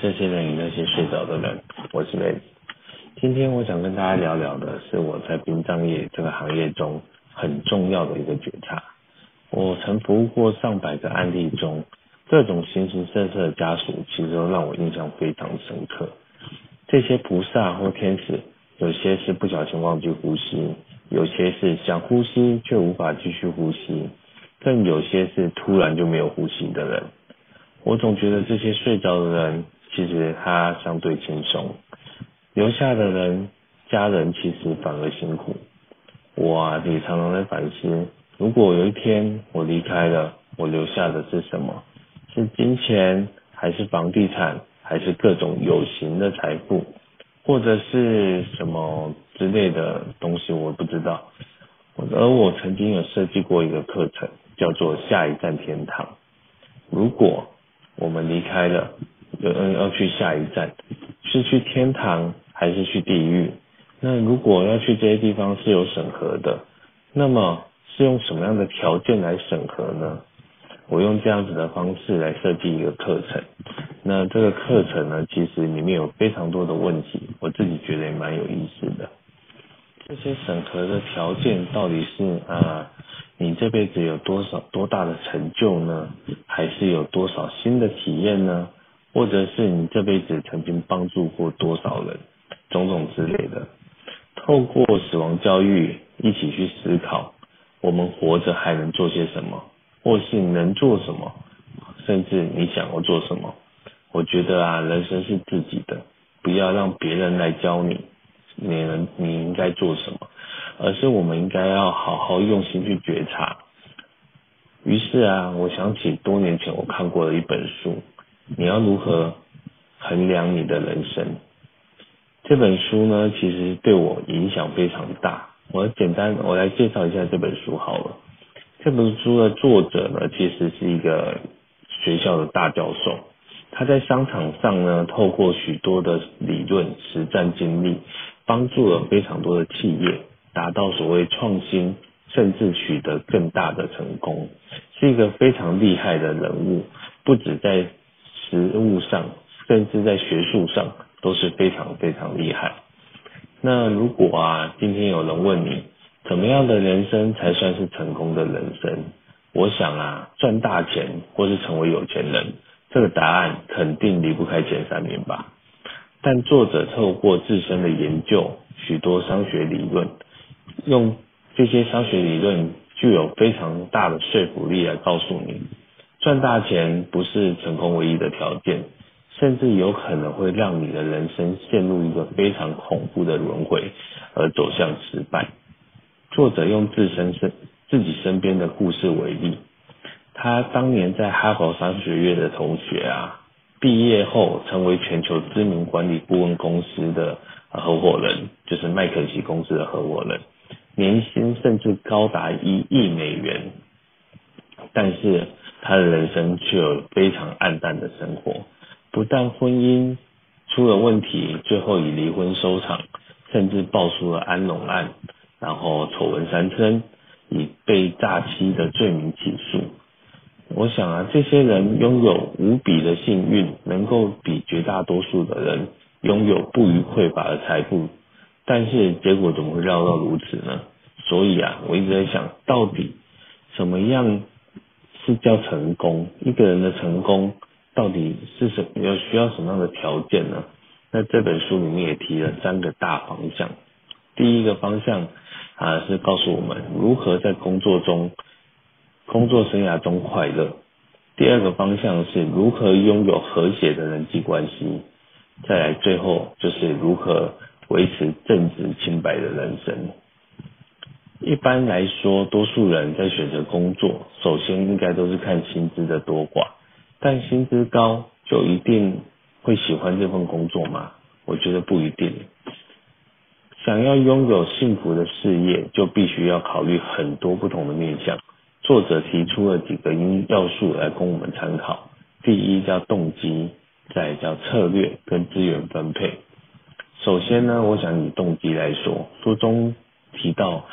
这些人与那些睡着的人，我是梅子。今天我想跟大家聊聊的是我在殡葬业这个行业中很重要的一个觉察。我曾服务过上百个案例中，各种形形色色的家属，其实都让我印象非常深刻。这些菩萨或天使，有些是不小心忘记呼吸，有些是想呼吸却无法继续呼吸，更有些是突然就没有呼吸的人。我总觉得这些睡着的人，其实他相对轻松，留下的人家人其实反而辛苦。我啊，也常常在反思，如果有一天我离开了，我留下的是什么？是金钱，还是房地产，还是各种有形的财富，或者是什么之类的东西？我不知道。而我曾经有设计过一个课程，叫做“下一站天堂”。如果我们离开了，有人要去下一站，是去天堂还是去地狱？那如果要去这些地方是有审核的，那么是用什么样的条件来审核呢？我用这样子的方式来设计一个课程。那这个课程呢，其实里面有非常多的问题，我自己觉得也蛮有意思的。这些审核的条件到底是啊？你这辈子有多少多大的成就呢？还是有多少新的体验呢？或者是你这辈子曾经帮助过多少人，种种之类的。透过死亡教育一起去思考，我们活着还能做些什么，或是能做什么，甚至你想要做什么。我觉得啊，人生是自己的，不要让别人来教你，你能你应该做什么。而是我们应该要好好用心去觉察。于是啊，我想起多年前我看过的一本书，你要如何衡量你的人生？这本书呢，其实对我影响非常大。我简单我来介绍一下这本书好了。这本书的作者呢，其实是一个学校的大教授，他在商场上呢，透过许多的理论实战经历，帮助了非常多的企业。达到所谓创新，甚至取得更大的成功，是一个非常厉害的人物。不止在实务上，甚至在学术上都是非常非常厉害。那如果啊，今天有人问你，怎么样的人生才算是成功的人生？我想啊，赚大钱或是成为有钱人，这个答案肯定离不开前三名吧。但作者透过自身的研究，许多商学理论。用这些商学理论具有非常大的说服力来告诉你，赚大钱不是成功唯一的条件，甚至有可能会让你的人生陷入一个非常恐怖的轮回而走向失败。作者用自身身自己身边的故事为例，他当年在哈佛商学院的同学啊，毕业后成为全球知名管理顾问公司的合伙人，就是麦肯锡公司的合伙人。年薪甚至高达一亿美元，但是他的人生却有非常暗淡的生活。不但婚姻出了问题，最后以离婚收场，甚至爆出了安龙案，然后丑闻缠身，以被诈欺的罪名起诉。我想啊，这些人拥有无比的幸运，能够比绝大多数的人拥有不虞匮乏的财富。但是结果怎么会绕到如此呢？所以啊，我一直在想，到底什么样是叫成功？一个人的成功到底是什么？要需要什么样的条件呢？那这本书里面也提了三个大方向。第一个方向啊，是告诉我们如何在工作中、工作生涯中快乐。第二个方向是如何拥有和谐的人际关系。再来，最后就是如何。维持正直清白的人生。一般来说，多数人在选择工作，首先应该都是看薪资的多寡。但薪资高就一定会喜欢这份工作吗？我觉得不一定。想要拥有幸福的事业，就必须要考虑很多不同的面向。作者提出了几个因要素来供我们参考。第一叫动机，再叫策略跟资源分配。首先呢，我想以动机来说，书中提到，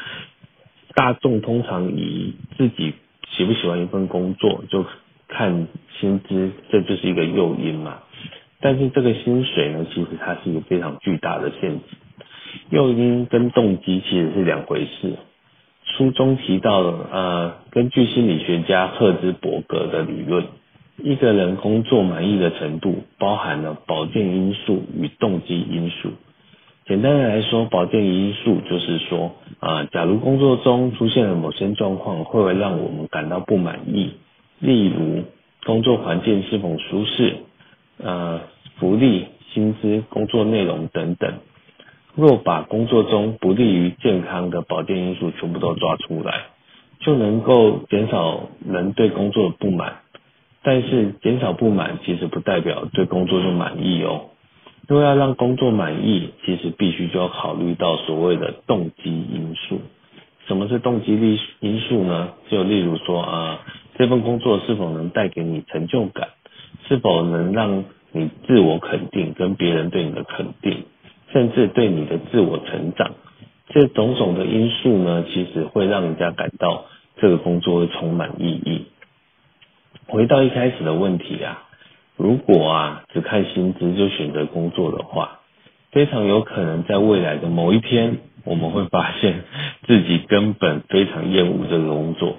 大众通常以自己喜不喜欢一份工作就看薪资，这就是一个诱因嘛。但是这个薪水呢，其实它是一个非常巨大的陷阱。诱因跟动机其实是两回事。书中提到了，呃，根据心理学家赫兹伯格的理论，一个人工作满意的程度包含了保健因素与动机因素。简单的来说，保健因素就是说，啊、假如工作中出现了某些状况，会让我们感到不满意，例如工作环境是否舒适，呃，福利、薪资、工作内容等等。若把工作中不利于健康的保健因素全部都抓出来，就能够减少人对工作的不满。但是减少不满其实不代表对工作就满意哦。如果要让工作满意，其实必须就要考虑到所谓的动机因素。什么是动机力因素呢？就例如说啊，这份工作是否能带给你成就感，是否能让你自我肯定跟别人对你的肯定。甚至对你的自我成长，这种种的因素呢，其实会让人家感到这个工作会充满意义。回到一开始的问题啊，如果啊只看薪资就选择工作的话，非常有可能在未来的某一天，我们会发现自己根本非常厌恶这个工作，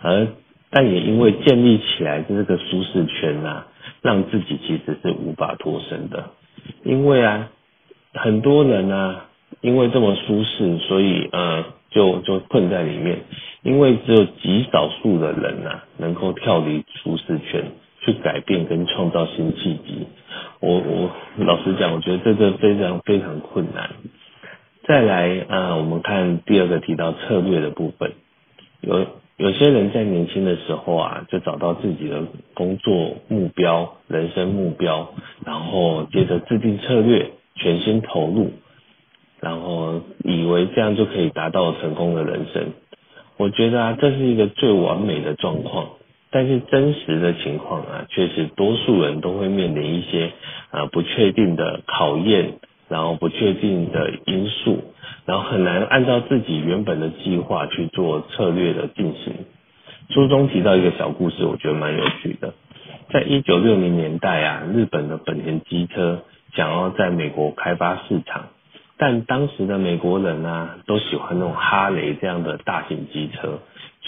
而但也因为建立起来的这个舒适圈啊，让自己其实是无法脱身的，因为啊。很多人、啊，因为这么舒适，所以呃，就就困在里面。因为只有极少数的人呐、啊，能够跳离舒适圈，去改变跟创造新契机。我我老实讲，我觉得这个非常非常困难。再来啊、我们看第二个提到策略的部分，有有些人在年轻的时候啊，就找到自己的工作目标、人生目标，然后接着制定策略。全心投入，然后以为这样就可以达到成功的人生。我觉得啊，这是一个最完美的状况。但是真实的情况啊，确实多数人都会面临一些啊不确定的考验，然后不确定的因素，然后很难按照自己原本的计划去做策略的进行。书中提到一个小故事，我觉得蛮有趣的。在一九六零年代啊，日本的本田机车。想要在美国开发市场，但当时的美国人呢、啊，都喜欢那种哈雷这样的大型机车，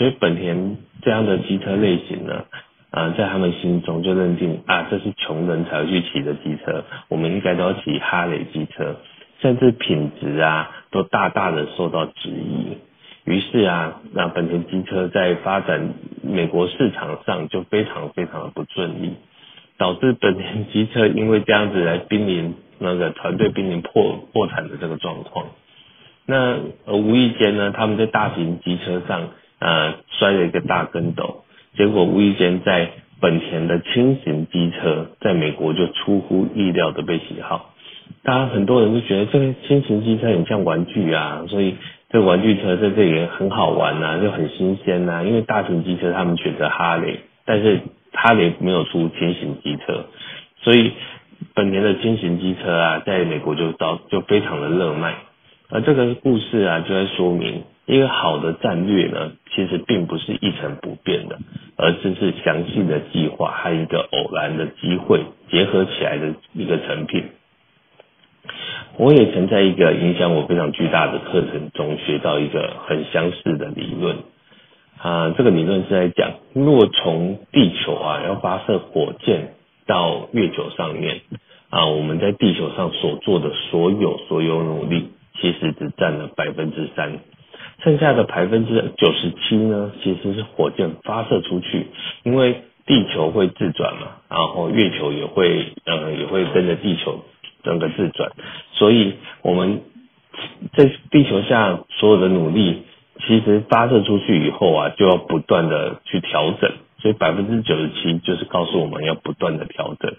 所以本田这样的机车类型呢，啊，在他们心中就认定啊，这是穷人才会去骑的机车，我们应该都要骑哈雷机车，甚至品质啊，都大大的受到质疑。于是啊，那本田机车在发展美国市场上就非常非常的不顺利。导致本田机车因为这样子来濒临那个团队濒临破破产的这个状况，那呃无意间呢，他们在大型机车上呃摔了一个大跟斗，结果无意间在本田的轻型机车在美国就出乎意料的被喜好，当然很多人就觉得这个轻型机车很像玩具啊，所以这个玩具车在这里很好玩呐、啊，就很新鲜呐，因为大型机车他们选择哈雷，但是。哈雷没有出轻型机车，所以本田的轻型机车啊，在美国就到就非常的热卖。而这个故事啊，就在说明一个好的战略呢，其实并不是一成不变的，而是是详细的计划和一个偶然的机会结合起来的一个成品。我也曾在一个影响我非常巨大的课程中学到一个很相似的理论。啊，这个理论是在讲，若从地球啊要发射火箭到月球上面啊，我们在地球上所做的所有所有努力，其实只占了百分之三，剩下的百分之九十七呢，其实是火箭发射出去，因为地球会自转嘛，然后月球也会呃也会跟着地球整个自转，所以我们在地球下所有的努力。其实发射出去以后啊，就要不断的去调整，所以百分之九十七就是告诉我们要不断的调整。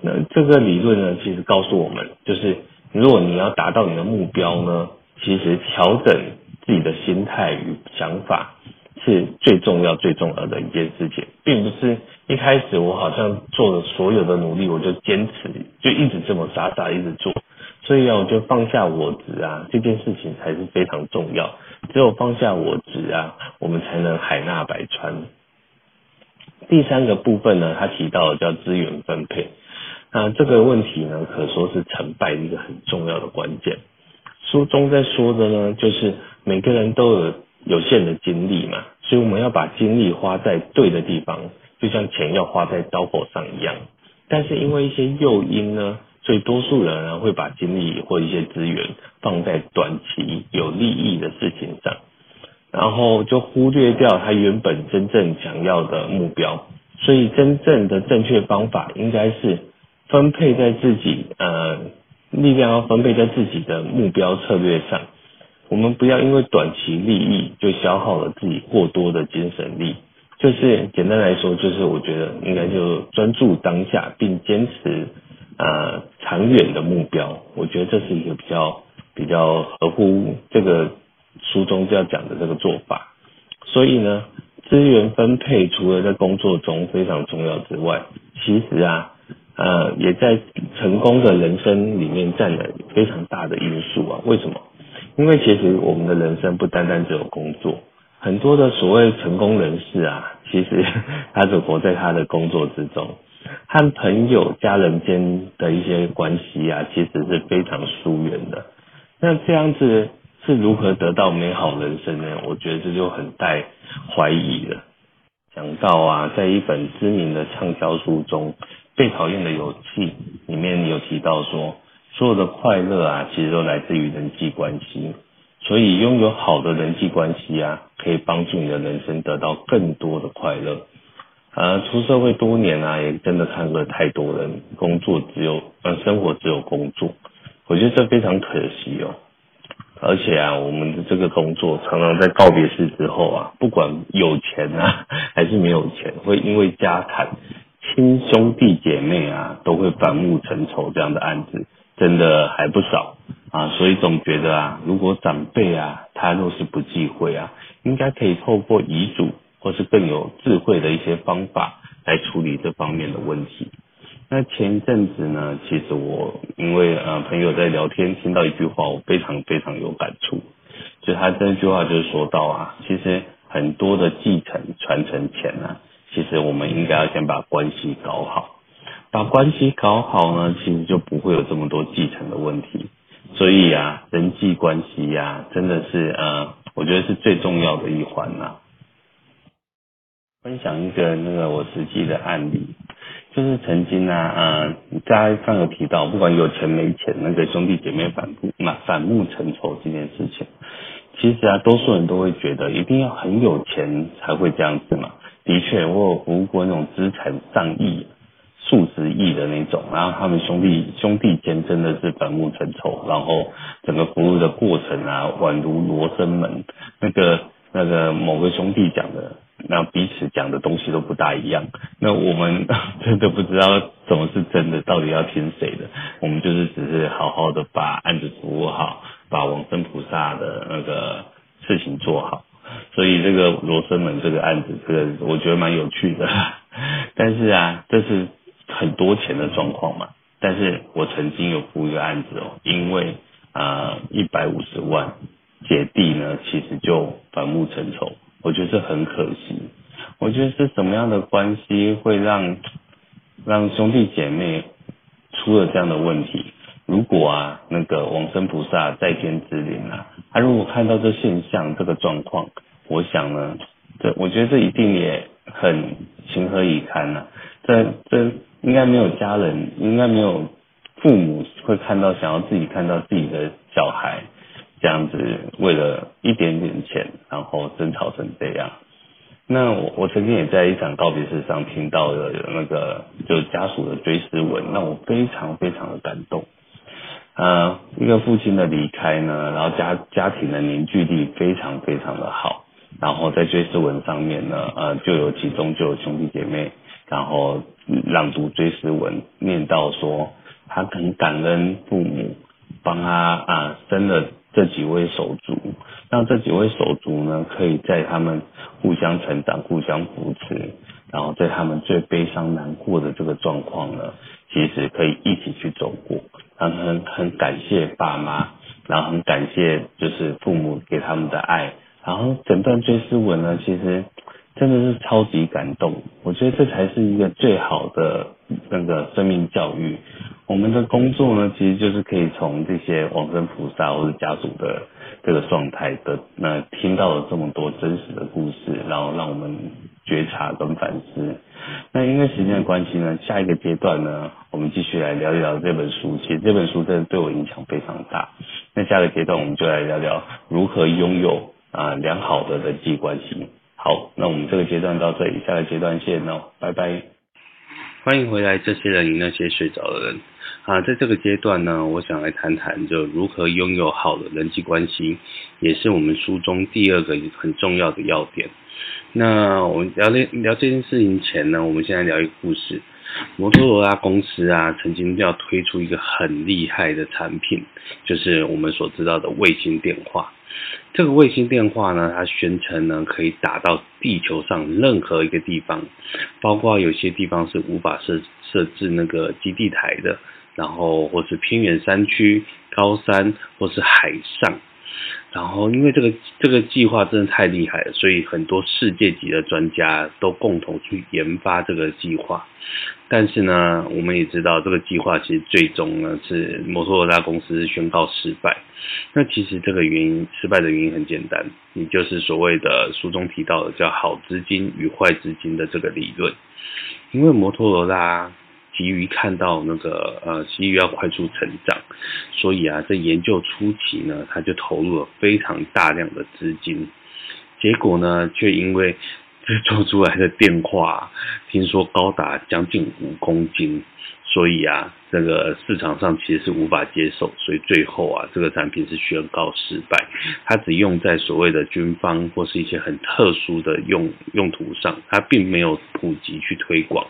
那这个理论呢，其实告诉我们，就是如果你要达到你的目标呢，其实调整自己的心态与想法是最重要、最重要的一件事情，并不是一开始我好像做了所有的努力，我就坚持就一直这么傻傻一直做。所以啊，我就放下我执啊，这件事情才是非常重要。只有放下我执啊，我们才能海纳百川。第三个部分呢，他提到的叫资源分配。那这个问题呢，可说是成败一个很重要的关键。书中在说的呢，就是每个人都有有限的精力嘛，所以我们要把精力花在对的地方，就像钱要花在刀口上一样。但是因为一些诱因呢，所以多数人呢会把精力或一些资源放在短期有利益的事情上，然后就忽略掉他原本真正想要的目标。所以真正的正确方法应该是分配在自己呃力量要分配在自己的目标策略上。我们不要因为短期利益就消耗了自己过多的精神力。就是简单来说，就是我觉得应该就专注当下，并坚持呃长远的目标。我觉得这是一个比较比较合乎这个书中就要讲的这个做法。所以呢，资源分配除了在工作中非常重要之外，其实啊呃也在成功的人生里面占了非常大的因素啊。为什么？因为其实我们的人生不单单只有工作。很多的所谓成功人士啊，其实 他只活在他的工作之中，和朋友、家人间的一些关系啊，其实是非常疏远的。那这样子是如何得到美好人生呢？我觉得这就很带怀疑了。讲到啊，在一本知名的畅销书中，《被讨厌的勇气》里面有提到说，所有的快乐啊，其实都来自于人际关系。所以拥有好的人际关系啊，可以帮助你的人生得到更多的快乐。呃，出社会多年啊，也真的看过太多人工作只有呃生活只有工作，我觉得这非常可惜哦。而且啊，我们的这个工作常常在告别式之后啊，不管有钱啊 还是没有钱，会因为家产、亲兄弟姐妹啊都会反目成仇这样的案子，真的还不少。啊，所以总觉得啊，如果长辈啊，他若是不忌讳啊，应该可以透过遗嘱或是更有智慧的一些方法来处理这方面的问题。那前一阵子呢，其实我因为呃朋友在聊天听到一句话，我非常非常有感触。就他这句话就是说到啊，其实很多的继承传承前呢，其实我们应该要先把关系搞好，把关系搞好呢，其实就不会有这么多继承的问题。所以啊，人际关系呀、真的是呃，我觉得是最重要的一环呐、分享一个那个我实际的案例，就是曾经啊，呃，大家刚有提到，不管有钱没钱，那个兄弟姐妹反目那反目成仇这件事情，其实啊，多数人都会觉得一定要很有钱才会这样子嘛。的确，我有服务过那种资产上亿。数十亿的那种，然后他们兄弟兄弟间真的是反目成仇，然后整个服务的过程啊，宛如罗生门，那个那个某个兄弟讲的，那彼此讲的东西都不大一样，那我们 真的不知道什么是真的，到底要听谁的？我们就是只是好好的把案子服务好，把往生菩萨的那个事情做好，所以这个罗生门这个案子，这个我觉得蛮有趣的，但是啊，这是。很多钱的状况嘛，但是我曾经有服一个案子哦，因为啊一百五十万姐弟呢，其实就反目成仇，我觉得这很可惜。我觉得是什么样的关系会让让兄弟姐妹出了这样的问题？如果啊那个往生菩萨在天之灵啊，他如果看到这现象这个状况，我想呢，这我觉得这一定也很情何以堪呢、啊？这这。应该没有家人，应该没有父母会看到想要自己看到自己的小孩这样子，为了一点点钱，然后争吵成这样。那我我曾经也在一场告别式上听到了那个就是家属的追思文，让我非常非常的感动。呃，一个父亲的离开呢，然后家家庭的凝聚力非常非常的好，然后在追思文上面呢，呃，就有其中就有兄弟姐妹。然后朗读追思文，念到说他很感恩父母帮他啊生了这几位手足，让这几位手足呢可以在他们互相成长、互相扶持，然后在他们最悲伤难过的这个状况呢，其实可以一起去走过。然后很很感谢爸妈，然后很感谢就是父母给他们的爱。然后整段追思文呢，其实真的是超级感动。我觉得这才是一个最好的那个生命教育。我们的工作呢，其实就是可以从这些往生菩萨或者家属的这个状态的，那听到了这么多真实的故事，然后让我们觉察跟反思。那因为时间的关系呢，下一个阶段呢，我们继续来聊一聊这本书。其实这本书真的对我影响非常大。那下个阶段，我们就来聊聊如何拥有啊良好的人际关系。好，那我们这个阶段到这里，下个阶段见哦，拜拜。欢迎回来，这些人与那些睡着的人啊，在这个阶段呢，我想来谈谈就如何拥有好的人际关系，也是我们书中第二个很重要的要点。那我们聊聊聊这件事情前呢，我们先来聊一个故事。摩托罗拉公司啊，曾经要推出一个很厉害的产品，就是我们所知道的卫星电话。这个卫星电话呢，它宣称呢可以打到地球上任何一个地方，包括有些地方是无法设设置那个基地台的，然后或是偏远山区、高山或是海上。然后，因为这个这个计划真的太厉害了，所以很多世界级的专家都共同去研发这个计划。但是呢，我们也知道这个计划其实最终呢是摩托罗拉公司宣告失败。那其实这个原因失败的原因很简单，也就是所谓的书中提到的叫好资金与坏资金的这个理论。因为摩托罗拉。急于看到那个呃，急于要快速成长，所以啊，在研究初期呢，他就投入了非常大量的资金，结果呢，却因为做出来的电话，听说高达将近五公斤。所以啊，这个市场上其实是无法接受，所以最后啊，这个产品是宣告失败。它只用在所谓的军方或是一些很特殊的用用途上，它并没有普及去推广。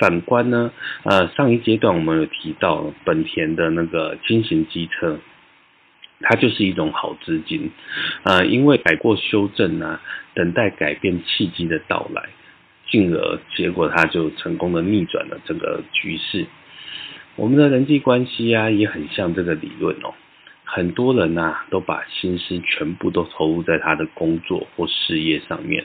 反观呢，呃，上一阶段我们有提到本田的那个轻型机车，它就是一种好资金，呃，因为改过修正啊，等待改变契机的到来。进而，结果他就成功的逆转了整个局势。我们的人际关系啊，也很像这个理论哦。很多人呐，都把心思全部都投入在他的工作或事业上面，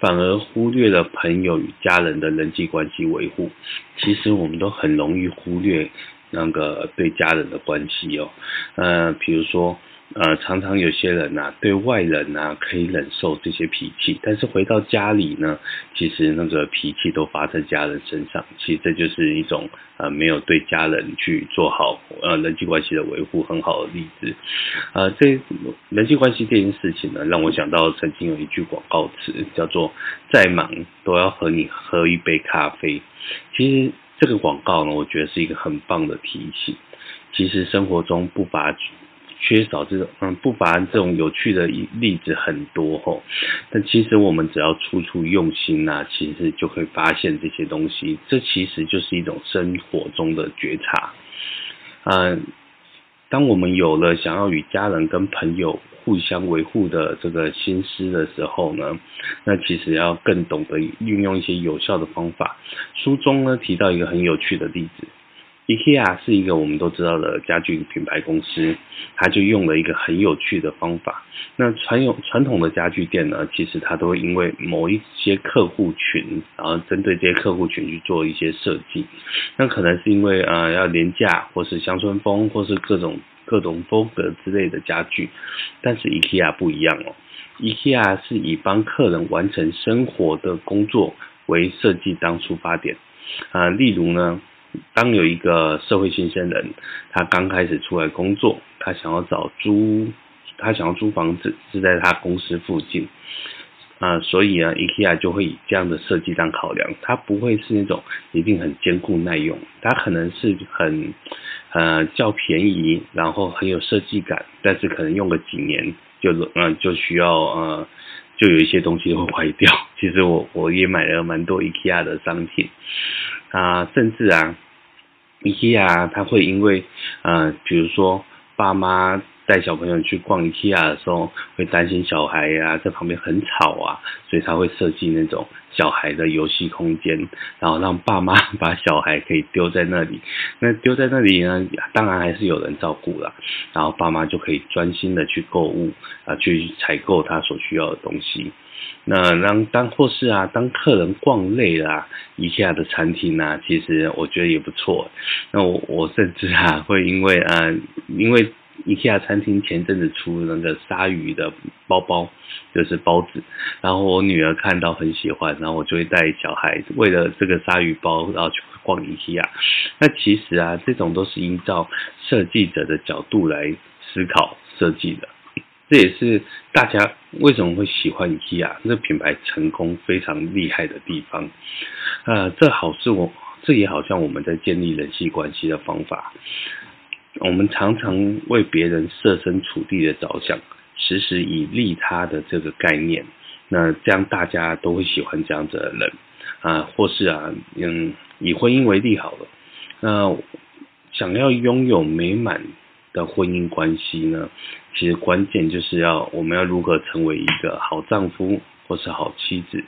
反而忽略了朋友与家人的人际关系维护。其实我们都很容易忽略那个对家人的关系哦。呃，比如说。呃，常常有些人呐、啊，对外人呐、啊、可以忍受这些脾气，但是回到家里呢，其实那个脾气都发在家人身上。其实这就是一种呃没有对家人去做好呃人际关系的维护很好的例子。呃，这人际关系这件事情呢，让我想到曾经有一句广告词叫做“再忙都要和你喝一杯咖啡”。其实这个广告呢，我觉得是一个很棒的提醒。其实生活中不乏。缺少这种嗯，不乏这种有趣的例子很多吼，但其实我们只要处处用心呐、啊，其实就会发现这些东西。这其实就是一种生活中的觉察。嗯，当我们有了想要与家人跟朋友互相维护的这个心思的时候呢，那其实要更懂得运用一些有效的方法。书中呢提到一个很有趣的例子。IKEA 是一个我们都知道的家具品牌公司，它就用了一个很有趣的方法。那传有传统的家具店呢，其实它都会因为某一些客户群，然后针对这些客户群去做一些设计。那可能是因为呃要廉价，或是乡村风，或是各种各种风格之类的家具。但是 IKEA 不一样哦，IKEA 是以帮客人完成生活的工作为设计当出发点啊、例如呢。当有一个社会新鲜人，他刚开始出来工作，他想要找租，他想要租房子是在他公司附近，啊、所以呢，IKEA 就会以这样的设计当考量，它不会是那种一定很坚固耐用，它可能是很呃较便宜，然后很有设计感，但是可能用个几年就嗯、呃、就需要呃就有一些东西会坏掉。其实我我也买了蛮多 IKEA 的商品，啊、呃，甚至啊。IKEA 它会因为，呃，比如说爸妈带小朋友去逛 IKEA 的时候，会担心小孩呀、在旁边很吵啊，所以他会设计那种小孩的游戏空间，然后让爸妈把小孩可以丢在那里。那丢在那里呢，当然还是有人照顾了，然后爸妈就可以专心的去购物啊，去采购他所需要的东西。那让当或是啊，当客人逛累了啊，IKEA 的餐厅啊，其实我觉得也不错。那我我甚至啊，会因为啊，因为 IKEA 餐厅前阵子出那个鲨鱼的包包，就是包子，然后我女儿看到很喜欢，然后我就会带小孩为了这个鲨鱼包，然后去逛 IKEA。那其实啊，这种都是依照设计者的角度来思考设计的。这也是大家为什么会喜欢 IKEA 这品牌成功非常厉害的地方。呃，这好是我，这也好像我们在建立人际关系的方法。我们常常为别人设身处地的着想，时时以利他的这个概念，那这样大家都会喜欢这样子的人啊、或是啊，嗯，以婚姻为例好了，那、想要拥有美满的婚姻关系呢，其实关键就是要我们要如何成为一个好丈夫或是好妻子，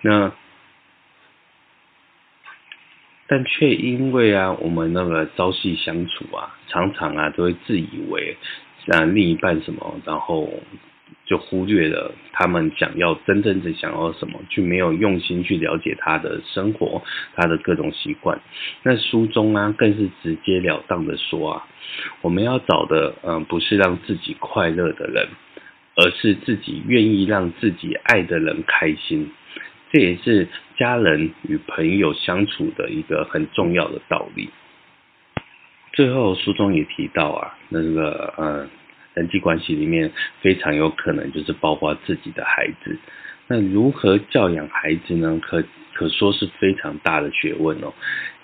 那但却因为啊我们那个朝夕相处啊，常常啊都会自以为啊另一半什么，然后。就忽略了他们想要真正的想要什么，就没有用心去了解他的生活，他的各种习惯。那书中啊，更是直截了当的说啊，我们要找的，嗯，不是让自己快乐的人，而是自己愿意让自己爱的人开心。这也是家人与朋友相处的一个很重要的道理。最后，书中也提到啊，那个，嗯。人际关系里面非常有可能就是包括自己的孩子，那如何教养孩子呢？可可说是非常大的学问哦。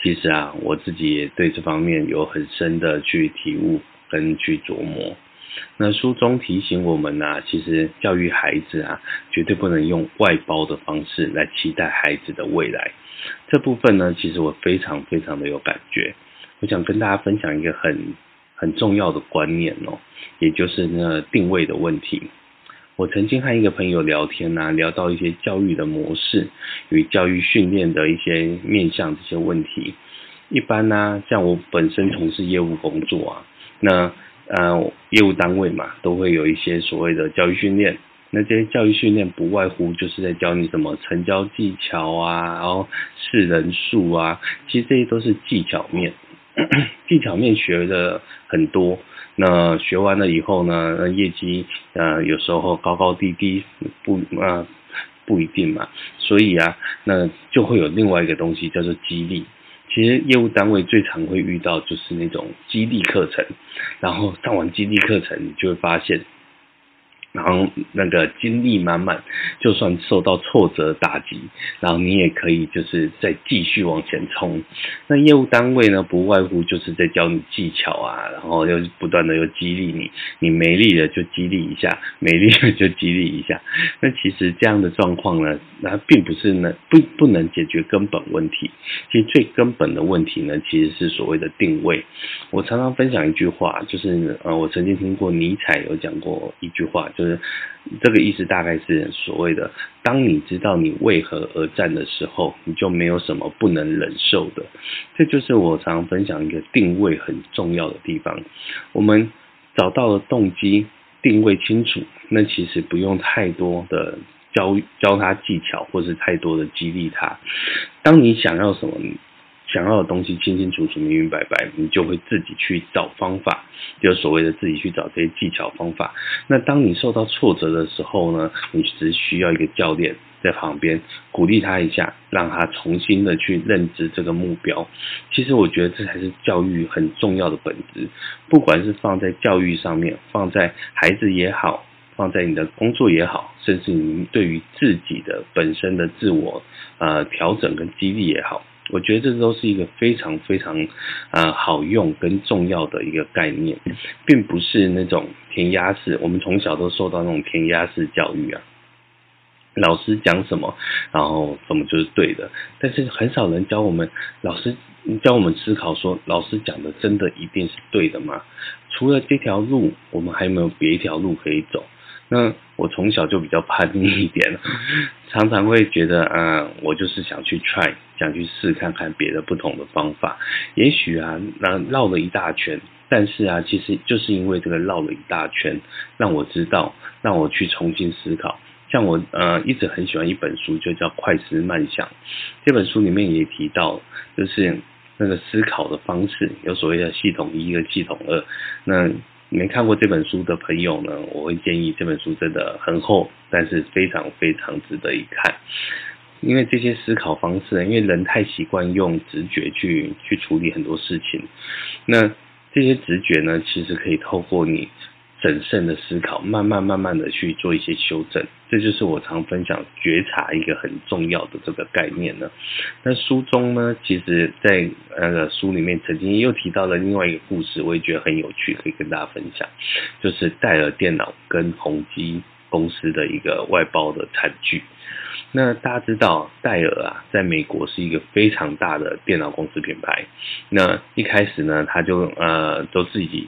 其实啊，我自己也对这方面有很深的去体悟跟去琢磨。那书中提醒我们啊，其实教育孩子啊，绝对不能用外包的方式来期待孩子的未来。这部分呢，其实我非常非常的有感觉。我想跟大家分享一个很。很重要的观念哦，也就是那定位的问题。我曾经和一个朋友聊天呐、聊到一些教育的模式与教育训练的一些面向这些问题。一般呢、像我本身从事业务工作啊，那呃业务单位嘛，都会有一些所谓的教育训练。那这些教育训练不外乎就是在教你什么成交技巧啊，然后是人数啊，其实这些都是技巧面。技巧面学的很多，那学完了以后呢，那业绩呃有时候高高低低不啊、不一定嘛，所以啊，那就会有另外一个东西叫做激励。其实业务单位最常会遇到就是那种激励课程，然后上完激励课程，你就会发现。然后那个精力满满，就算受到挫折打击，然后你也可以就是再继续往前冲。那业务单位呢，不外乎就是在教你技巧啊，然后又不断的又激励你，你没力了就激励一下，没力了就激励一下。那其实这样的状况呢，那并不是能不不能解决根本问题。其实最根本的问题呢，其实是所谓的定位。我常常分享一句话，就是呃，我曾经听过尼采有讲过一句话，就。这个意思大概是所谓的：当你知道你为何而战的时候，你就没有什么不能忍受的。这就是我常常分享一个定位很重要的地方。我们找到了动机，定位清楚，那其实不用太多的教教他技巧，或是太多的激励他。当你想要什么？想要的东西清清楚楚、明明白白，你就会自己去找方法，就所谓的自己去找这些技巧方法。那当你受到挫折的时候呢，你只需要一个教练在旁边鼓励他一下，让他重新的去认知这个目标。其实我觉得这才是教育很重要的本质，不管是放在教育上面，放在孩子也好，放在你的工作也好，甚至你对于自己的本身的自我呃调整跟激励也好。我觉得这都是一个非常非常啊、呃、好用跟重要的一个概念，并不是那种填鸭式。我们从小都受到那种填鸭式教育啊，老师讲什么，然后什么就是对的。但是很少人教我们，老师教我们思考说，老师讲的真的一定是对的吗？除了这条路，我们还有没有别一条路可以走？那我从小就比较叛逆一点，常常会觉得，嗯，我就是想去 try，想去试看看别的不同的方法。也许啊，那绕了一大圈，但是啊，其实就是因为这个绕了一大圈，让我知道，让我去重新思考。像我呃一直很喜欢一本书，就叫《快思慢想》。这本书里面也提到，就是那个思考的方式，有所谓的系统一和系统二。那没看过这本书的朋友呢，我会建议这本书真的很厚，但是非常非常值得一看。因为这些思考方式，因为人太习惯用直觉去去处理很多事情，那这些直觉呢，其实可以透过你。审慎的思考，慢慢慢慢的去做一些修正，这就是我常分享觉察一个很重要的这个概念呢。那书中呢，其实在那个书里面曾经又提到了另外一个故事，我也觉得很有趣，可以跟大家分享，就是戴尔电脑跟宏基公司的一个外包的惨剧。那大家知道，戴尔啊，在美国是一个非常大的电脑公司品牌。那一开始呢，他就呃都自己。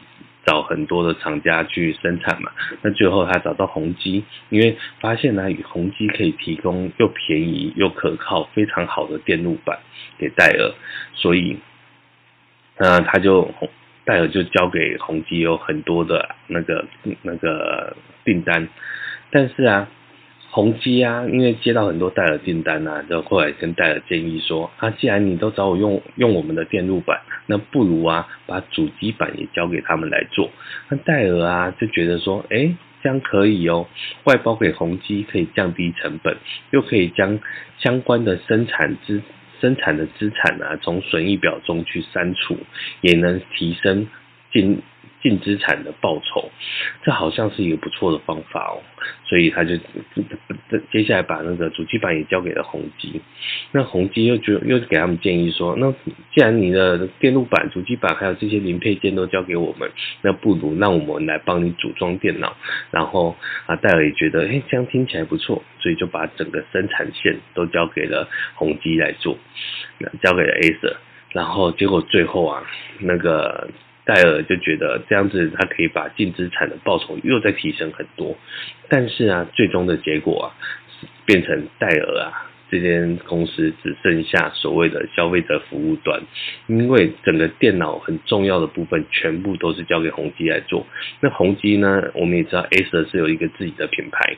找很多的厂家去生产嘛，那最后他找到宏基，因为发现呢，与宏基可以提供又便宜又可靠、非常好的电路板给戴尔，所以，那，他就戴尔就交给宏基有很多的那个那个订单，但是啊。宏基啊，因为接到很多戴尔订单啊，就后来跟戴尔建议说，啊，既然你都找我用用我们的电路板，那不如啊，把主机板也交给他们来做。那戴尔啊就觉得说，哎，这样可以哦，外包给宏基可以降低成本，又可以将相关的生产资生产的资产啊从损益表中去删除，也能提升进。净资产的报酬，这好像是一个不错的方法哦，所以他就接下来把那个主机板也交给了宏基，那宏基又觉又给他们建议说，那既然你的电路板、主机板还有这些零配件都交给我们，那不如让我们来帮你组装电脑，然后啊戴尔也觉得，哎，这样听起来不错，所以就把整个生产线都交给了宏基来做，交给了 Acer，然后结果最后啊那个。戴尔就觉得这样子，他可以把净资产的报酬又再提升很多，但是啊，最终的结果啊，变成戴尔啊这间公司只剩下所谓的消费者服务端，因为整个电脑很重要的部分全部都是交给宏基来做。那宏基呢，我们也知道 Acer 是有一个自己的品牌，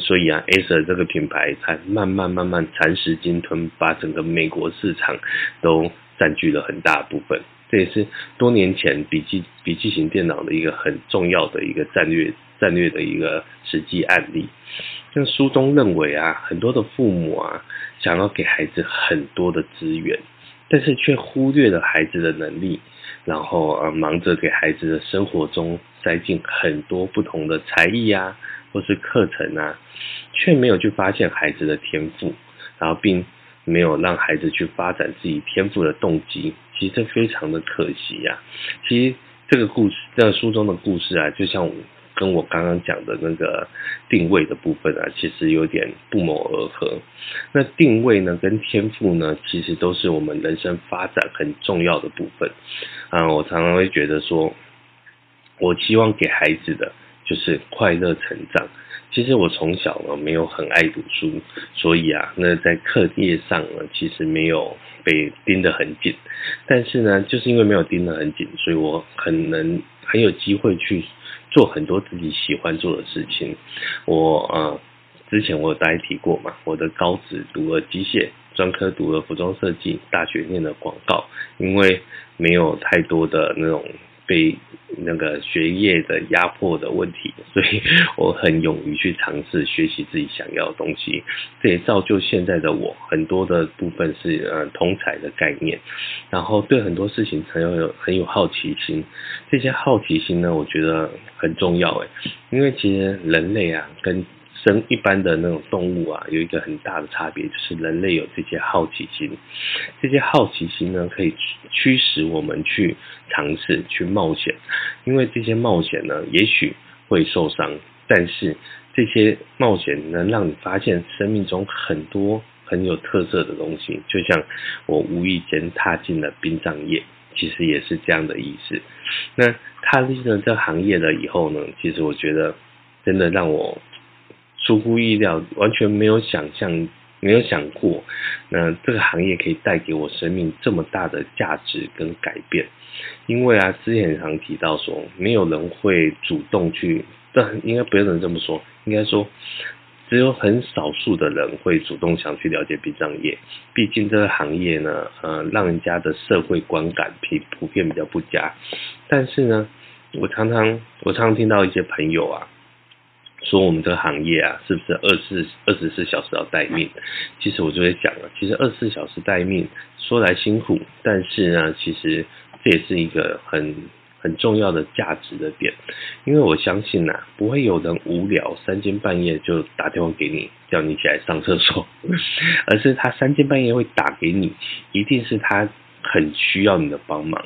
所以啊，Acer 这个品牌才慢慢慢慢蚕食鲸吞，把整个美国市场都占据了很大部分。这也是多年前笔记笔记型电脑的一个很重要的一个战略战略的一个实际案例。像书中认为啊，很多的父母啊，想要给孩子很多的资源，但是却忽略了孩子的能力，然后啊，忙着给孩子的生活中塞进很多不同的才艺啊，或是课程啊，却没有去发现孩子的天赋，然后并没有让孩子去发展自己天赋的动机。其实非常的可惜呀、啊。其实这个故事，这书中的故事啊，就像跟我刚刚讲的那个定位的部分啊，其实有点不谋而合。那定位呢，跟天赋呢，其实都是我们人生发展很重要的部分。啊，我常常会觉得说，我希望给孩子的就是快乐成长。其实我从小呢没有很爱读书，所以啊，那在课业上呢，其实没有被盯得很紧。但是呢，就是因为没有盯得很紧，所以我很能很有机会去做很多自己喜欢做的事情。我呃，之前我有大家提过嘛，我的高职读了机械，专科读了服装设计，大学念了广告，因为没有太多的那种。被那个学业的压迫的问题，所以 我很勇于去尝试学习自己想要的东西。这也造就现在的我，很多的部分是呃通才的概念，然后对很多事情很有很有好奇心。这些好奇心呢，我觉得很重要诶，因为其实人类啊跟生一般的那种动物啊，有一个很大的差别，就是人类有这些好奇心，这些好奇心呢，可以驱使我们去尝试、去冒险。因为这些冒险呢，也许会受伤，但是这些冒险能让你发现生命中很多很有特色的东西。就像我无意间踏进了殡葬业，其实也是这样的意思。那踏进了这行业了以后呢，其实我觉得真的让我出乎意料，完全没有想象，没有想过，那这个行业可以带给我生命这么大的价值跟改变。因为啊，之前常提到说，没有人会主动去，但应该不能这么说，应该说。只有很少数的人会主动想去了解殡葬业，毕竟这个行业呢，呃，让人家的社会观感普普遍比较不佳。但是呢，我常常我常常听到一些朋友啊，说我们这个行业啊，是不是二十四二十四小时要待命？其实我就会讲了，其实二十四小时待命说来辛苦，但是呢，其实这也是一个很。很重要的价值的点，因为我相信呐、啊，不会有人无聊三更半夜就打电话给你，叫你起来上厕所，而是他三更半夜会打给你，一定是他很需要你的帮忙，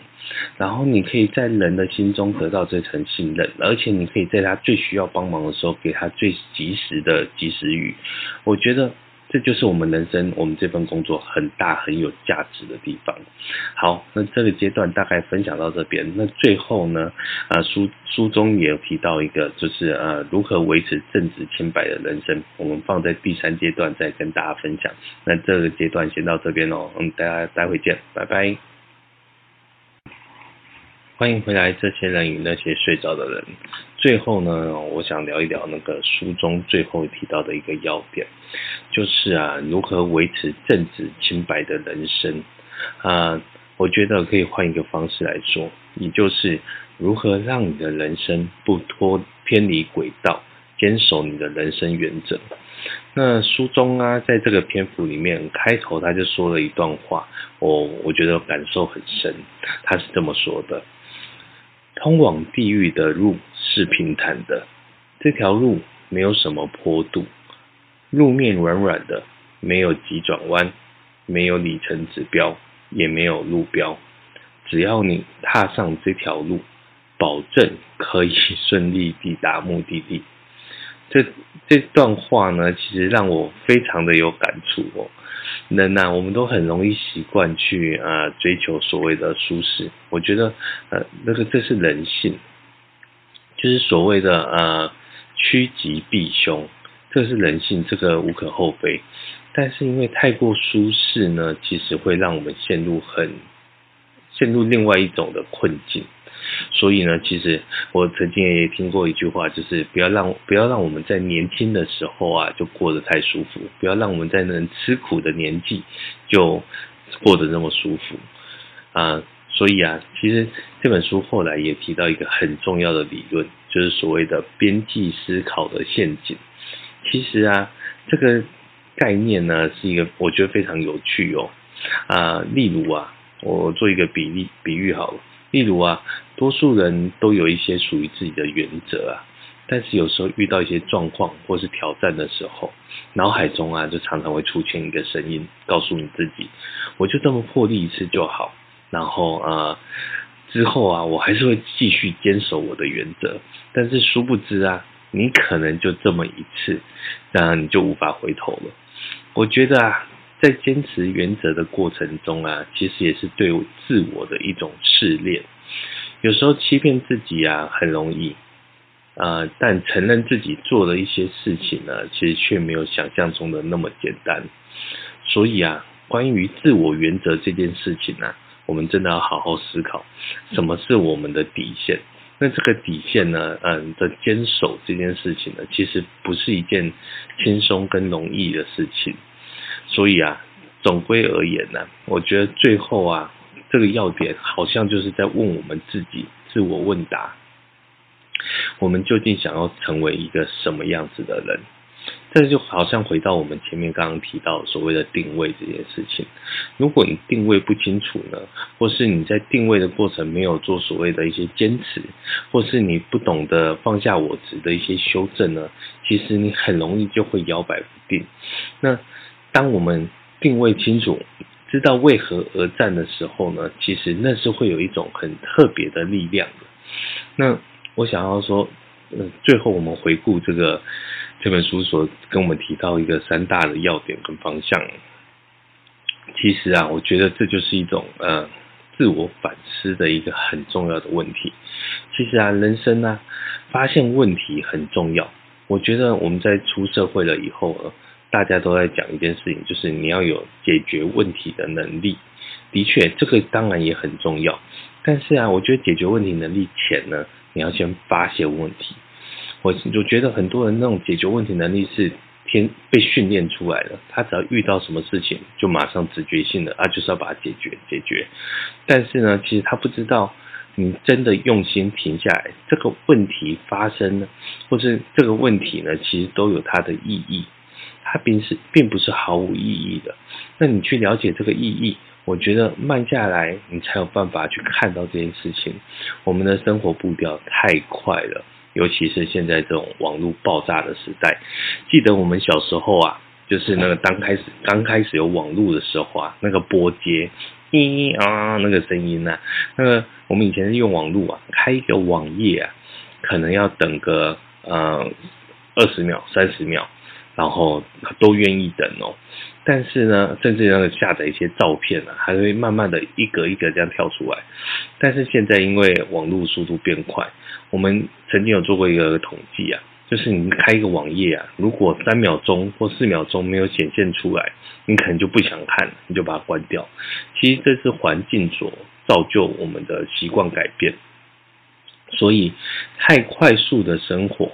然后你可以在人的心中得到这层信任，而且你可以在他最需要帮忙的时候给他最及时的及时雨，我觉得。这就是我们人生，我们这份工作很大很有价值的地方。好，那这个阶段大概分享到这边。那最后呢，呃，书书中也有提到一个，就是呃，如何维持正直清白的人生。我们放在第三阶段再跟大家分享。那这个阶段先到这边哦，嗯，大家待会见，拜拜。欢迎回来，这些人与那些睡着的人。最后呢，我想聊一聊那个书中最后提到的一个要点，就是啊，如何维持正直清白的人生啊。我觉得可以换一个方式来说，也就是如何让你的人生不脱偏离轨道，坚守你的人生原则。那书中啊，在这个篇幅里面开头他就说了一段话，我我觉得感受很深。他是这么说的。通往地狱的路是平坦的，这条路没有什么坡度，路面软软的，没有急转弯，没有里程指标，也没有路标。只要你踏上这条路，保证可以顺利抵达目的地。这这段话呢，其实让我非常的有感触哦。人呐、啊，我们都很容易习惯去啊、追求所谓的舒适。我觉得呃那个这是人性，就是所谓的呃趋吉避凶，这是人性，这个无可厚非。但是因为太过舒适呢，其实会让我们陷入很陷入另外一种的困境。所以呢，其实我曾经也听过一句话，就是不要让不要让我们在年轻的时候啊就过得太舒服，不要让我们在能吃苦的年纪就过得那么舒服啊。所以啊，其实这本书后来也提到一个很重要的理论，就是所谓的边际思考的陷阱。其实啊，这个概念呢是一个我觉得非常有趣哦啊。例如啊，我做一个比例比喻好了。例如啊，多数人都有一些属于自己的原则啊，但是有时候遇到一些状况或是挑战的时候，脑海中啊就常常会出现一个声音，告诉你自己，我就这么破例一次就好，然后啊之后啊我还是会继续坚守我的原则，但是殊不知啊，你可能就这么一次，那你就无法回头了。我觉得啊。在坚持原则的过程中啊，其实也是对自我的一种试炼。有时候欺骗自己啊，很容易，呃，但承认自己做了一些事情呢，其实却没有想象中的那么简单。所以啊，关于自我原则这件事情呢，我们真的要好好思考，什么是我们的底线？那这个底线呢，嗯的坚守这件事情呢，其实不是一件轻松跟容易的事情。所以啊，总归而言呢，我觉得最后啊，这个要点好像就是在问我们自己，自我问答：我们究竟想要成为一个什么样子的人？这就好像回到我们前面刚刚提到所谓的定位这件事情。如果你定位不清楚呢，或是你在定位的过程没有做所谓的一些坚持，或是你不懂得放下我执的一些修正呢，其实你很容易就会摇摆不定。那当我们定位清楚，知道为何而战的时候呢，其实那是会有一种很特别的力量的。那我想要说，呃，最后我们回顾这个这本书所跟我们提到一个三大的要点跟方向。其实啊，我觉得这就是一种呃自我反思的一个很重要的问题。其实啊，人生啊，发现问题很重要。我觉得我们在出社会了以后呢，大家都在讲一件事情，就是你要有解决问题的能力。的确，这个当然也很重要。但是啊，我觉得解决问题能力前呢，你要先发现问题。我我觉得很多人那种解决问题能力是天被训练出来的，他只要遇到什么事情，就马上直觉性的啊，就是要把它解决解决。但是呢，其实他不知道。你真的用心停下来，这个问题发生了，或是这个问题呢，其实都有它的意义，它并是并不是毫无意义的。那你去了解这个意义，我觉得慢下来，你才有办法去看到这件事情。我们的生活步调太快了，尤其是现在这种网络爆炸的时代。记得我们小时候啊，就是那个刚开始刚开始有网络的时候啊，那个拨接。咿啊，那个声音呐、啊，那个我们以前是用网络啊，开一个网页啊，可能要等个呃二十秒、三十秒，然后都愿意等哦。但是呢，甚至要下载一些照片啊，还会慢慢的一格一格这样跳出来。但是现在因为网络速度变快，我们曾经有做过一个统计啊。就是你开一个网页啊，如果三秒钟或四秒钟没有显现出来，你可能就不想看，你就把它关掉。其实这是环境所造就我们的习惯改变，所以太快速的生活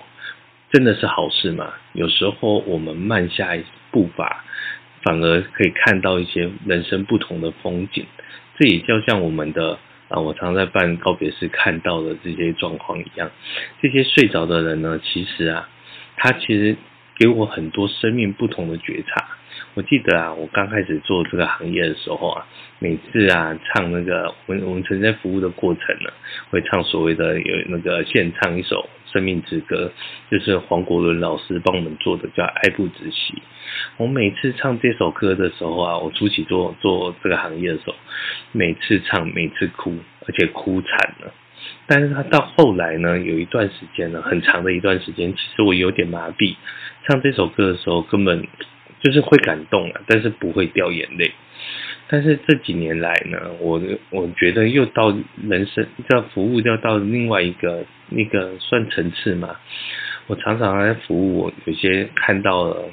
真的是好事吗？有时候我们慢下一步伐，反而可以看到一些人生不同的风景。这也就像我们的。啊，我常在办告别式看到的这些状况一样，这些睡着的人呢，其实啊，他其实给我很多生命不同的觉察。我记得啊，我刚开始做这个行业的时候啊，每次啊唱那个我们我们曾经在服务的过程呢，会唱所谓的有那个现唱一首生命之歌，就是黄国伦老师帮我们做的叫《爱不止息》。我每次唱这首歌的时候啊，我初期做做这个行业的时候，每次唱每次哭，而且哭惨了。但是他到后来呢，有一段时间呢，很长的一段时间，其实我有点麻痹，唱这首歌的时候根本。就是会感动啊，但是不会掉眼泪。但是这几年来呢，我我觉得又到人生这服务要到另外一个那个算层次嘛。我常常在服务，我有些看到了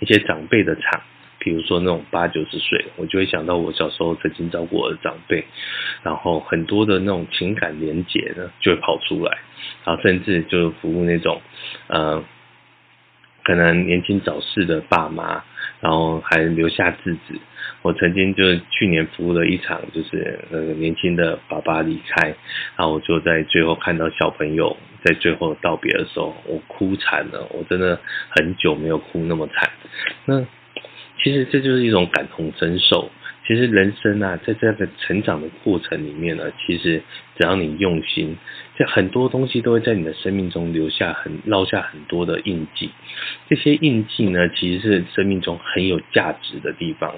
一些长辈的场，比如说那种八九十岁，我就会想到我小时候曾经照顾我的长辈，然后很多的那种情感连结呢就会跑出来，然后甚至就是服务那种呃。可能年轻早逝的爸妈，然后还留下自己。我曾经就去年服务了一场，就是呃年轻的爸爸离开，然后我就在最后看到小朋友在最后道别的时候，我哭惨了。我真的很久没有哭那么惨。那其实这就是一种感同身受。其实人生啊，在这个成长的过程里面呢，其实只要你用心，这很多东西都会在你的生命中留下很烙下很多的印记。这些印记呢，其实是生命中很有价值的地方。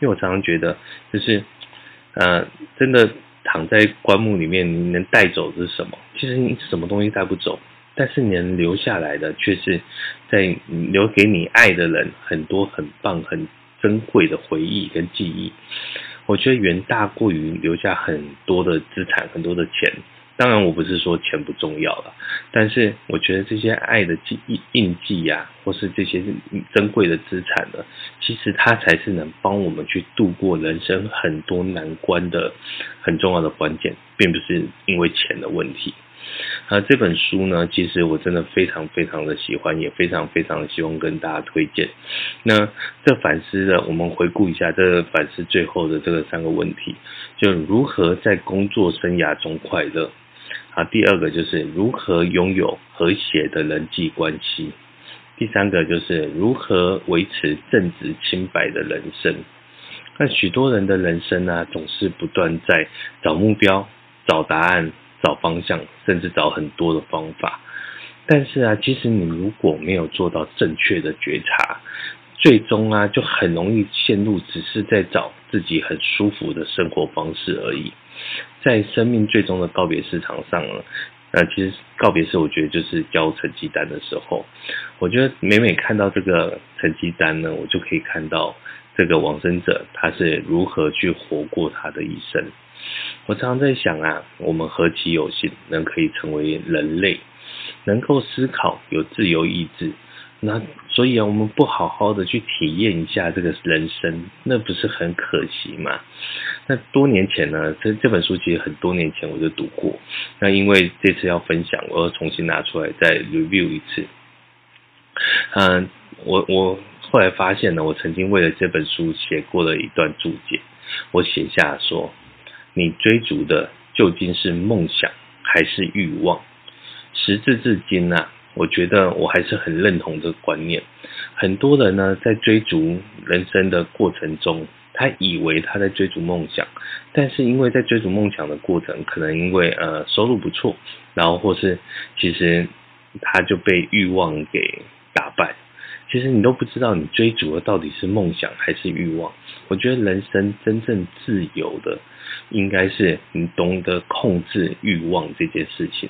因为我常常觉得，就是呃，真的躺在棺木里面，你能带走的是什么？其实你什么东西带不走，但是你能留下来的，却是在留给你爱的人很多很棒很。珍贵的回忆跟记忆，我觉得远大过于留下很多的资产、很多的钱。当然，我不是说钱不重要了，但是我觉得这些爱的记忆印记呀，或是这些珍贵的资产呢，其实它才是能帮我们去度过人生很多难关的很重要的关键，并不是因为钱的问题。啊，这本书呢，其实我真的非常非常的喜欢，也非常非常的希望跟大家推荐。那这反思的，我们回顾一下这反思最后的这个三个问题，就如何在工作生涯中快乐。啊，第二个就是如何拥有和谐的人际关系。第三个就是如何维持正直清白的人生。那许多人的人生呢，总是不断在找目标、找答案。找方向，甚至找很多的方法，但是啊，其实你如果没有做到正确的觉察，最终啊，就很容易陷入只是在找自己很舒服的生活方式而已。在生命最终的告别市场上呢，那其实告别式，我觉得就是交成绩单的时候，我觉得每每看到这个成绩单呢，我就可以看到这个往生者他是如何去活过他的一生。我常常在想啊，我们何其有幸，能可以成为人类，能够思考，有自由意志。那所以啊，我们不好好的去体验一下这个人生，那不是很可惜吗？那多年前呢，这这本书其实很多年前我就读过。那因为这次要分享，我要重新拿出来再 review 一次。嗯，我我后来发现呢，我曾经为了这本书写过了一段注解。我写下说：你追逐的究竟是梦想还是欲望？时至至今啊。我觉得我还是很认同这个观念。很多人呢，在追逐人生的过程中，他以为他在追逐梦想，但是因为在追逐梦想的过程，可能因为呃收入不错，然后或是其实他就被欲望给打败。其实你都不知道你追逐的到底是梦想还是欲望。我觉得人生真正自由的，应该是你懂得控制欲望这件事情。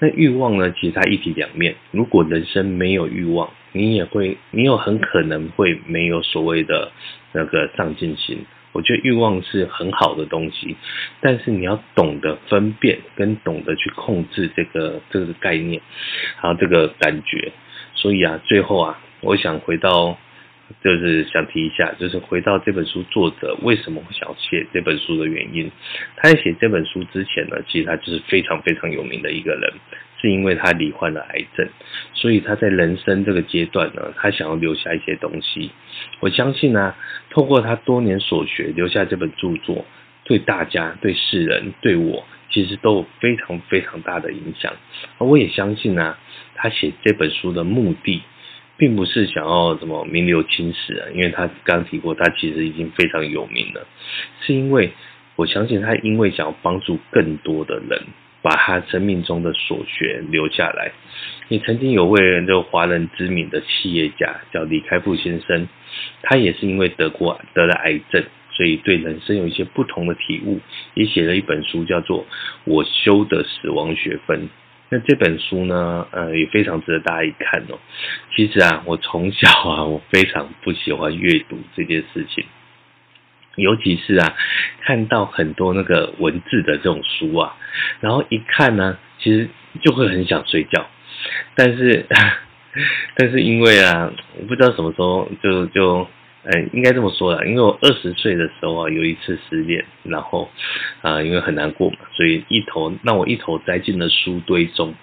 那欲望呢？其实它一体两面。如果人生没有欲望，你也会，你有很可能会没有所谓的那个上进心。我觉得欲望是很好的东西，但是你要懂得分辨，跟懂得去控制这个这个概念，还有这个感觉。所以啊，最后啊，我想回到。就是想提一下，就是回到这本书作者为什么会想写这本书的原因。他在写这本书之前呢，其实他就是非常非常有名的一个人，是因为他罹患了癌症，所以他在人生这个阶段呢，他想要留下一些东西。我相信呢，透过他多年所学留下这本著作，对大家、对世人、对我，其实都有非常非常大的影响。而我也相信呢，他写这本书的目的。并不是想要什么名留青史啊，因为他刚提过，他其实已经非常有名了。是因为我相信他，因为想要帮助更多的人，把他生命中的所学留下来。你曾经有位人，就华人知名的企业家叫李开复先生，他也是因为得过得了癌症，所以对人生有一些不同的体悟，也写了一本书，叫做《我修的死亡学分》。那这本书呢，呃，也非常值得大家一看哦。其实啊，我从小啊，我非常不喜欢阅读这件事情，尤其是啊，看到很多那个文字的这种书啊，然后一看呢，其实就会很想睡觉。但是，但是因为啊，我不知道什么时候就就。哎，应该这么说啦，因为我二十岁的时候啊，有一次失恋，然后啊、因为很难过嘛，所以一头让我一头栽进了书堆中。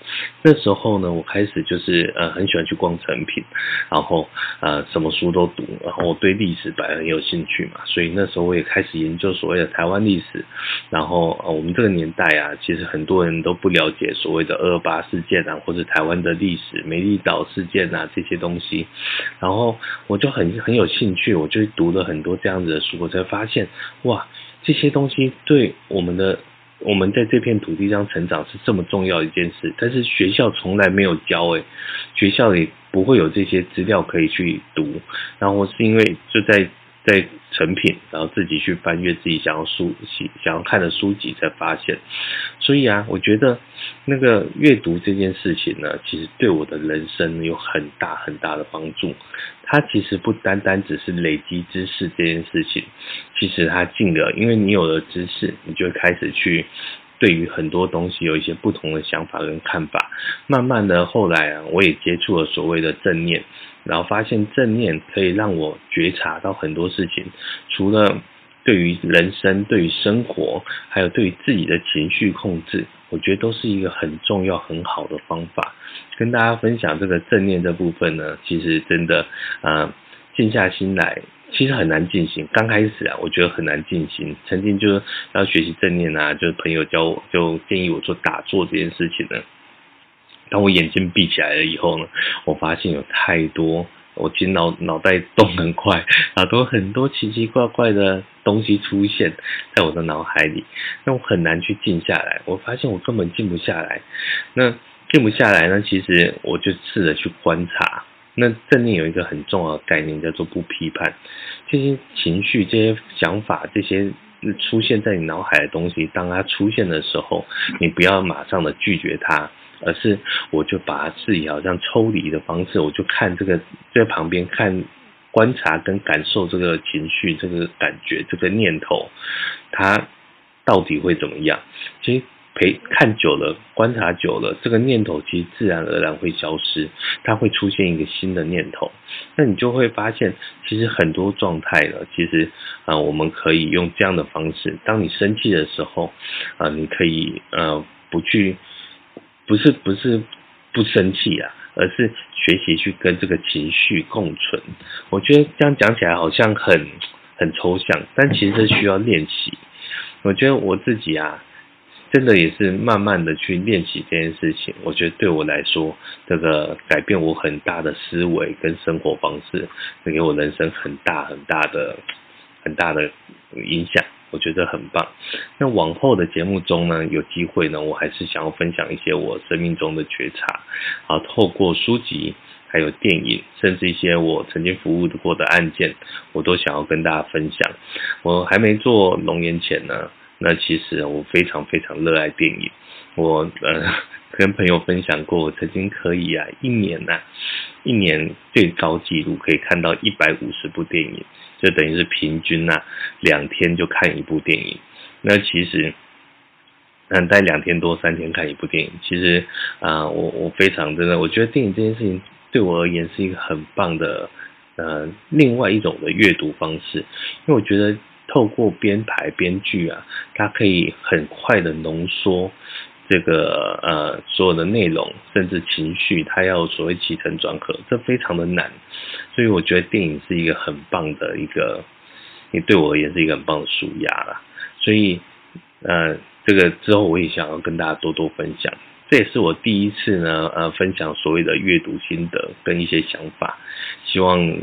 那时候呢，我开始就是呃很喜欢去逛成品，然后呃什么书都读，然后我对历史本来很有兴趣嘛，所以那时候我也开始研究所谓的台湾历史。然后呃我们这个年代啊，其实很多人都不了解所谓的二二八事件啊，或者台湾的历史、美丽岛事件啊这些东西。然后我就很很有兴趣。去我就读了很多这样子的书，我才发现，哇，这些东西对我们的我们在这片土地上成长是这么重要一件事，但是学校从来没有教，诶，学校里不会有这些资料可以去读，然后是因为就在。在成品，然后自己去翻阅自己想要书、想要看的书籍，才发现。所以啊，我觉得那个阅读这件事情呢，其实对我的人生有很大很大的帮助。它其实不单单只是累积知识这件事情，其实它进了，因为你有了知识，你就开始去。对于很多东西有一些不同的想法跟看法，慢慢的后来啊，我也接触了所谓的正念，然后发现正念可以让我觉察到很多事情，除了对于人生、对于生活，还有对于自己的情绪控制，我觉得都是一个很重要、很好的方法。跟大家分享这个正念这部分呢，其实真的啊，静下心来。其实很难进行，刚开始啊，我觉得很难进行。曾经就是要学习正念啊，就是朋友教我，就建议我做打坐这件事情呢。当我眼睛闭起来了以后呢，我发现有太多，我其实脑脑袋动很快，脑中很多奇奇怪怪的东西出现在我的脑海里，那我很难去静下来。我发现我根本静不下来。那静不下来呢，其实我就试着去观察。那正念有一个很重要的概念，叫做不批判。这些情绪、这些想法、这些出现在你脑海的东西，当它出现的时候，你不要马上的拒绝它，而是我就把它自己好像抽离的方式，我就看这个在旁边看、观察跟感受这个情绪、这个感觉、这个念头，它到底会怎么样？其实陪看久了，观察久了，这个念头其实自然而然会消失，它会出现一个新的念头。那你就会发现，其实很多状态呢，其实啊、我们可以用这样的方式，当你生气的时候啊、你可以呃不去，不是不是不生气啊，而是学习去跟这个情绪共存。我觉得这样讲起来好像很很抽象，但其实是需要练习。我觉得我自己啊。真的也是慢慢的去练习这件事情，我觉得对我来说，这个改变我很大的思维跟生活方式，给我人生很大很大的很大的影响，我觉得很棒。那往后的节目中呢，有机会呢，我还是想要分享一些我生命中的觉察，啊，透过书籍、还有电影，甚至一些我曾经服务过的案件，我都想要跟大家分享。我还没做龙岩前呢。那其实我非常非常热爱电影，我呃跟朋友分享过，我曾经可以啊一年呐、啊，一年最高纪录可以看到一百五十部电影，就等于是平均呐、两天就看一部电影。那其实嗯，待两天多三天看一部电影，其实啊、我我非常真的，我觉得电影这件事情对我而言是一个很棒的呃另外一种的阅读方式，因为我觉得。透过编排编剧啊，它可以很快的浓缩这个呃所有的内容，甚至情绪，它要所谓起承转合，这非常的难。所以我觉得电影是一个很棒的一个，也对我而言是一个很棒的纾压啦。所以呃，这个之后我也想要跟大家多多分享。这也是我第一次呢呃分享所谓的阅读心得跟一些想法，希望。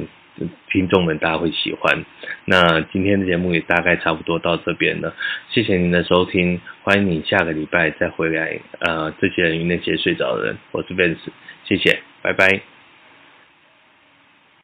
听众们，大家会喜欢。那今天的节目也大概差不多到这边了，谢谢您的收听，欢迎你下个礼拜再回来。呃，这些人与那些睡着的人，我是 Vince，谢谢，拜拜。